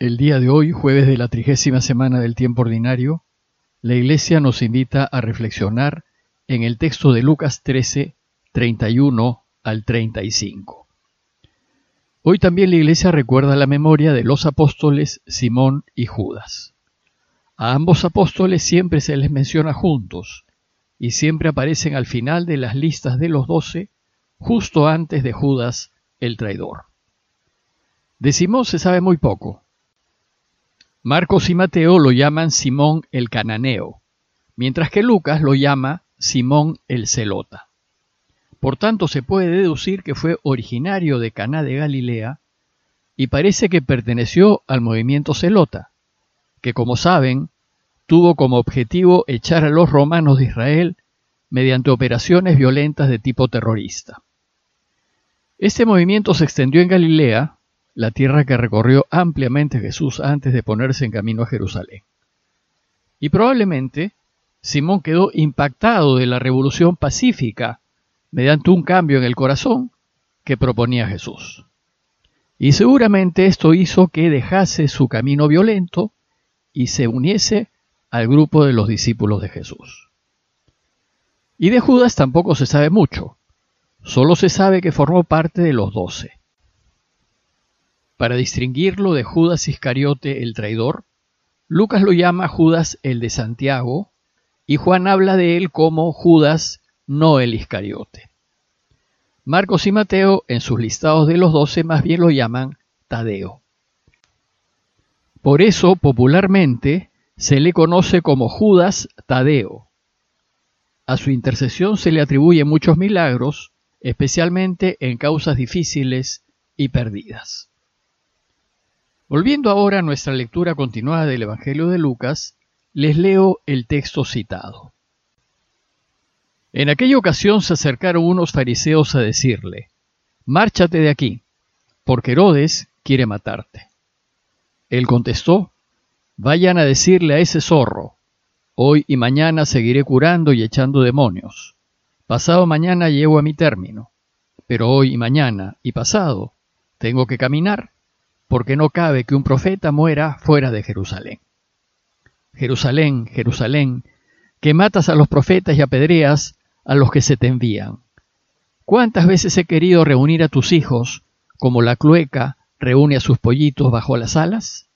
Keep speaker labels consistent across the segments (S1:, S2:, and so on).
S1: El día de hoy, jueves de la trigésima semana del tiempo ordinario, la Iglesia nos invita a reflexionar en el texto de Lucas 13, 31 al 35. Hoy también la Iglesia recuerda la memoria de los apóstoles Simón y Judas. A ambos apóstoles siempre se les menciona juntos y siempre aparecen al final de las listas de los doce, justo antes de Judas el traidor. De Simón se sabe muy poco Marcos y Mateo lo llaman Simón el cananeo, mientras que Lucas lo llama Simón el celota. Por tanto, se puede deducir que fue originario de Caná de Galilea y parece que perteneció al movimiento celota, que como saben, tuvo como objetivo echar a los romanos de Israel mediante operaciones violentas de tipo terrorista. Este movimiento se extendió en Galilea la tierra que recorrió ampliamente Jesús antes de ponerse en camino a Jerusalén. Y probablemente Simón quedó impactado de la revolución pacífica mediante un cambio en el corazón que proponía Jesús. Y seguramente esto hizo que dejase su camino violento y se uniese al grupo de los discípulos de Jesús. Y de Judas tampoco se sabe mucho, solo se sabe que formó parte de los doce. Para distinguirlo de Judas Iscariote el traidor, Lucas lo llama Judas el de Santiago y Juan habla de él como Judas no el Iscariote. Marcos y Mateo en sus listados de los doce más bien lo llaman Tadeo. Por eso popularmente se le conoce como Judas Tadeo. A su intercesión se le atribuyen muchos milagros, especialmente en causas difíciles y perdidas. Volviendo ahora a nuestra lectura continuada del Evangelio de Lucas, les leo el texto citado. En aquella ocasión se acercaron unos fariseos a decirle, Márchate de aquí, porque Herodes quiere matarte. Él contestó, Vayan a decirle a ese zorro, hoy y mañana seguiré curando y echando demonios. Pasado mañana llego a mi término, pero hoy y mañana y pasado tengo que caminar porque no cabe que un profeta muera fuera de Jerusalén. Jerusalén, Jerusalén, que matas a los profetas y apedreas a los que se te envían. ¿Cuántas veces he querido reunir a tus hijos como la clueca reúne a sus pollitos bajo las alas?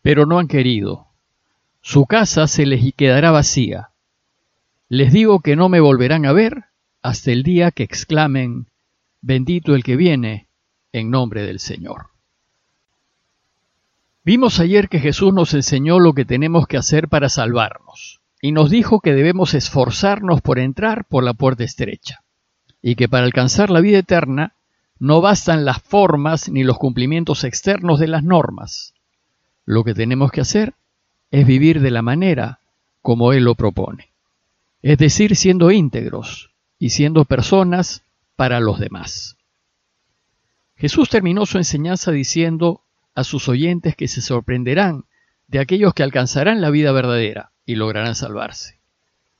S1: Pero no han querido. Su casa se les quedará vacía. Les digo que no me volverán a ver hasta el día que exclamen, bendito el que viene en nombre del Señor. Vimos ayer que Jesús nos enseñó lo que tenemos que hacer para salvarnos y nos dijo que debemos esforzarnos por entrar por la puerta estrecha y que para alcanzar la vida eterna no bastan las formas ni los cumplimientos externos de las normas. Lo que tenemos que hacer es vivir de la manera como Él lo propone, es decir, siendo íntegros y siendo personas para los demás. Jesús terminó su enseñanza diciendo a sus oyentes que se sorprenderán de aquellos que alcanzarán la vida verdadera y lograrán salvarse.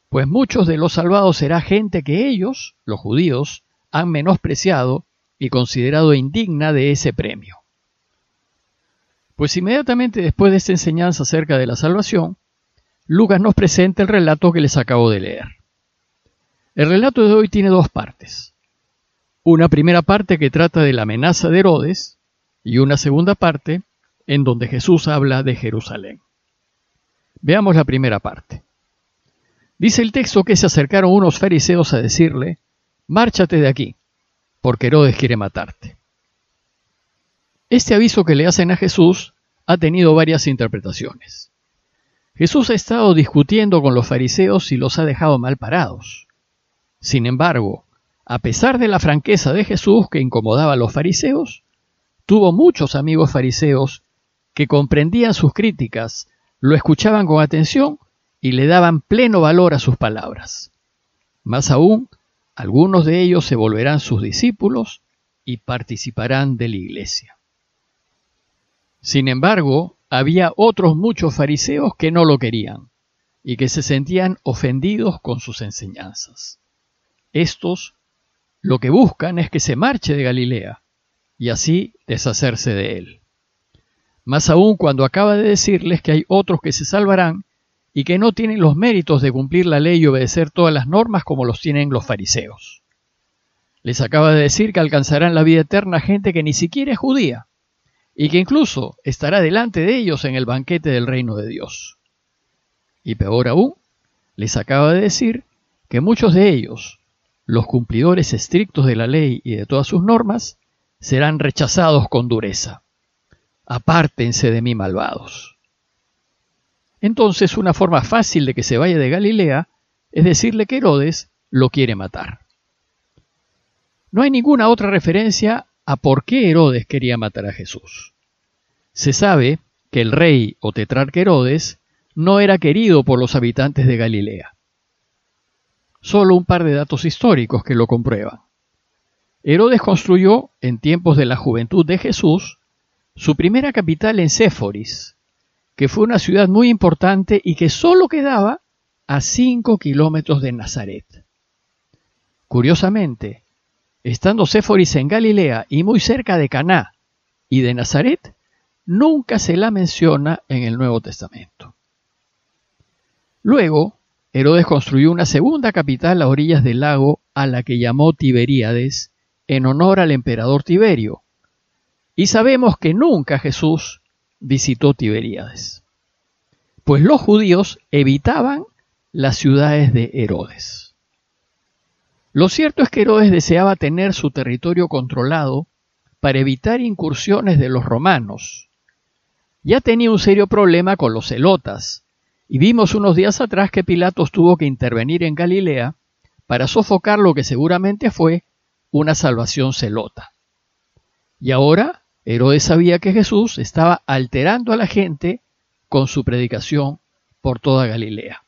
S1: Pues muchos de los salvados será gente que ellos, los judíos, han menospreciado y considerado indigna de ese premio. Pues inmediatamente después de esta enseñanza acerca de la salvación, Lucas nos presenta el relato que les acabo de leer. El relato de hoy tiene dos partes. Una primera parte que trata de la amenaza de Herodes y una segunda parte en donde Jesús habla de Jerusalén. Veamos la primera parte. Dice el texto que se acercaron unos fariseos a decirle, márchate de aquí, porque Herodes quiere matarte. Este aviso que le hacen a Jesús ha tenido varias interpretaciones. Jesús ha estado discutiendo con los fariseos y los ha dejado mal parados. Sin embargo, a pesar de la franqueza de Jesús que incomodaba a los fariseos, Tuvo muchos amigos fariseos que comprendían sus críticas, lo escuchaban con atención y le daban pleno valor a sus palabras. Más aún, algunos de ellos se volverán sus discípulos y participarán de la iglesia. Sin embargo, había otros muchos fariseos que no lo querían y que se sentían ofendidos con sus enseñanzas. Estos lo que buscan es que se marche de Galilea y así deshacerse de él. Más aún cuando acaba de decirles que hay otros que se salvarán y que no tienen los méritos de cumplir la ley y obedecer todas las normas como los tienen los fariseos. Les acaba de decir que alcanzarán la vida eterna gente que ni siquiera es judía y que incluso estará delante de ellos en el banquete del reino de Dios. Y peor aún, les acaba de decir que muchos de ellos, los cumplidores estrictos de la ley y de todas sus normas, serán rechazados con dureza. Apártense de mí, malvados. Entonces, una forma fácil de que se vaya de Galilea es decirle que Herodes lo quiere matar. No hay ninguna otra referencia a por qué Herodes quería matar a Jesús. Se sabe que el rey o tetrarca Herodes no era querido por los habitantes de Galilea. Solo un par de datos históricos que lo comprueban. Herodes construyó, en tiempos de la juventud de Jesús, su primera capital en Séforis, que fue una ciudad muy importante y que solo quedaba a cinco kilómetros de Nazaret. Curiosamente, estando Séforis en Galilea y muy cerca de Caná y de Nazaret, nunca se la menciona en el Nuevo Testamento. Luego, Herodes construyó una segunda capital a orillas del lago a la que llamó Tiberíades en honor al emperador Tiberio. Y sabemos que nunca Jesús visitó Tiberíades, pues los judíos evitaban las ciudades de Herodes. Lo cierto es que Herodes deseaba tener su territorio controlado para evitar incursiones de los romanos. Ya tenía un serio problema con los celotas, y vimos unos días atrás que Pilatos tuvo que intervenir en Galilea para sofocar lo que seguramente fue una salvación celota. Y ahora Herodes sabía que Jesús estaba alterando a la gente con su predicación por toda Galilea.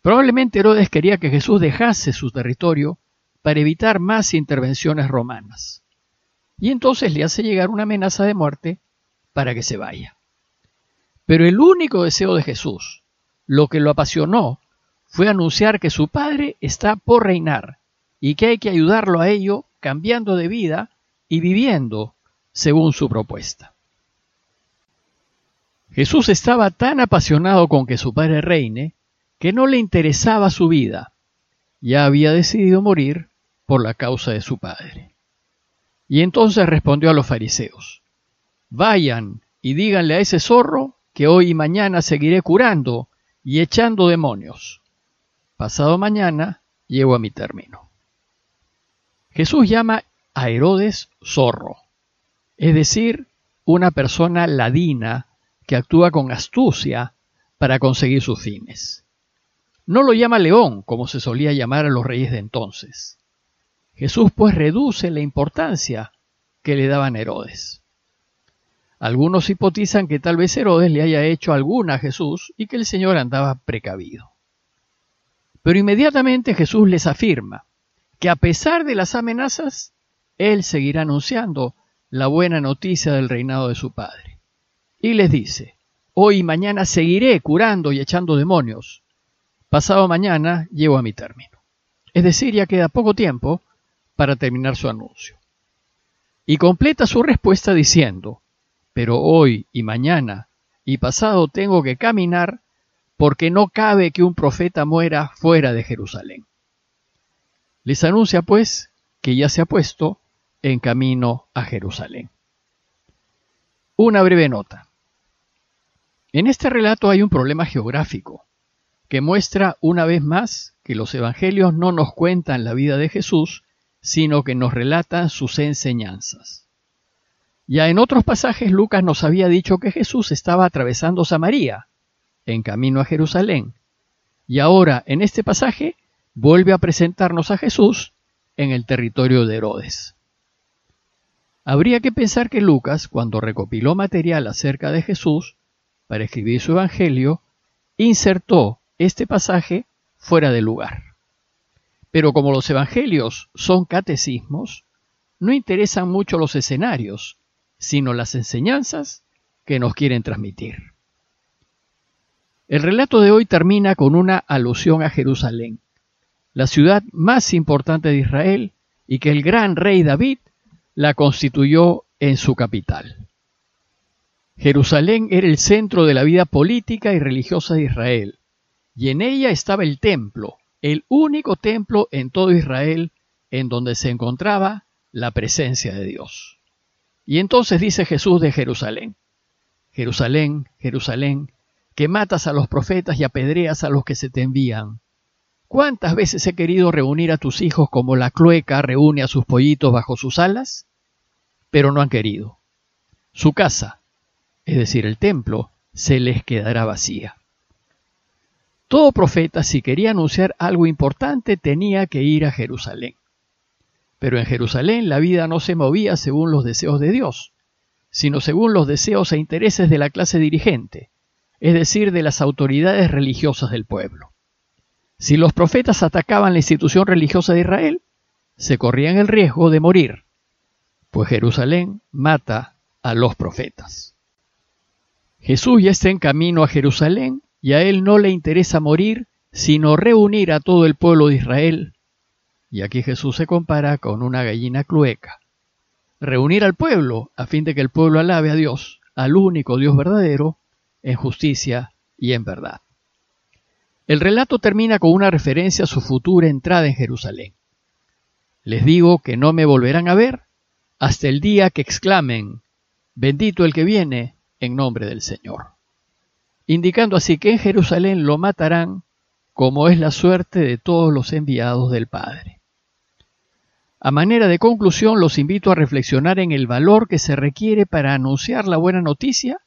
S1: Probablemente Herodes quería que Jesús dejase su territorio para evitar más intervenciones romanas. Y entonces le hace llegar una amenaza de muerte para que se vaya. Pero el único deseo de Jesús, lo que lo apasionó, fue anunciar que su Padre está por reinar y que hay que ayudarlo a ello cambiando de vida y viviendo según su propuesta. Jesús estaba tan apasionado con que su Padre reine que no le interesaba su vida. Ya había decidido morir por la causa de su Padre. Y entonces respondió a los fariseos, Vayan y díganle a ese zorro que hoy y mañana seguiré curando y echando demonios. Pasado mañana llego a mi término. Jesús llama a Herodes zorro, es decir, una persona ladina que actúa con astucia para conseguir sus fines. No lo llama león, como se solía llamar a los reyes de entonces. Jesús pues reduce la importancia que le daban Herodes. Algunos hipotizan que tal vez Herodes le haya hecho alguna a Jesús y que el Señor andaba precavido. Pero inmediatamente Jesús les afirma que a pesar de las amenazas, Él seguirá anunciando la buena noticia del reinado de su Padre. Y les dice, hoy y mañana seguiré curando y echando demonios. Pasado mañana llego a mi término. Es decir, ya queda poco tiempo para terminar su anuncio. Y completa su respuesta diciendo, pero hoy y mañana y pasado tengo que caminar porque no cabe que un profeta muera fuera de Jerusalén. Les anuncia pues que ya se ha puesto en camino a Jerusalén. Una breve nota. En este relato hay un problema geográfico que muestra una vez más que los evangelios no nos cuentan la vida de Jesús, sino que nos relatan sus enseñanzas. Ya en otros pasajes Lucas nos había dicho que Jesús estaba atravesando Samaria, en camino a Jerusalén, y ahora en este pasaje vuelve a presentarnos a Jesús en el territorio de Herodes. Habría que pensar que Lucas, cuando recopiló material acerca de Jesús para escribir su Evangelio, insertó este pasaje fuera de lugar. Pero como los Evangelios son catecismos, no interesan mucho los escenarios, sino las enseñanzas que nos quieren transmitir. El relato de hoy termina con una alusión a Jerusalén, la ciudad más importante de Israel y que el gran rey David la constituyó en su capital. Jerusalén era el centro de la vida política y religiosa de Israel, y en ella estaba el templo, el único templo en todo Israel en donde se encontraba la presencia de Dios. Y entonces dice Jesús de Jerusalén, Jerusalén, Jerusalén, que matas a los profetas y apedreas a los que se te envían. ¿Cuántas veces he querido reunir a tus hijos como la clueca reúne a sus pollitos bajo sus alas? Pero no han querido. Su casa, es decir, el templo, se les quedará vacía. Todo profeta, si quería anunciar algo importante, tenía que ir a Jerusalén. Pero en Jerusalén la vida no se movía según los deseos de Dios, sino según los deseos e intereses de la clase dirigente, es decir, de las autoridades religiosas del pueblo. Si los profetas atacaban la institución religiosa de Israel, se corrían el riesgo de morir, pues Jerusalén mata a los profetas. Jesús ya está en camino a Jerusalén y a él no le interesa morir, sino reunir a todo el pueblo de Israel. Y aquí Jesús se compara con una gallina clueca. Reunir al pueblo a fin de que el pueblo alabe a Dios, al único Dios verdadero, en justicia y en verdad. El relato termina con una referencia a su futura entrada en Jerusalén. Les digo que no me volverán a ver hasta el día que exclamen, bendito el que viene en nombre del Señor. Indicando así que en Jerusalén lo matarán como es la suerte de todos los enviados del Padre. A manera de conclusión, los invito a reflexionar en el valor que se requiere para anunciar la buena noticia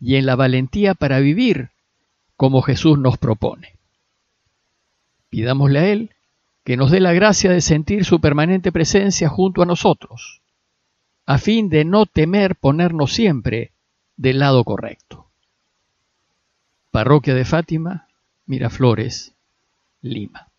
S1: y en la valentía para vivir como Jesús nos propone. Pidámosle a Él que nos dé la gracia de sentir su permanente presencia junto a nosotros, a fin de no temer ponernos siempre del lado correcto. Parroquia de Fátima, Miraflores, Lima.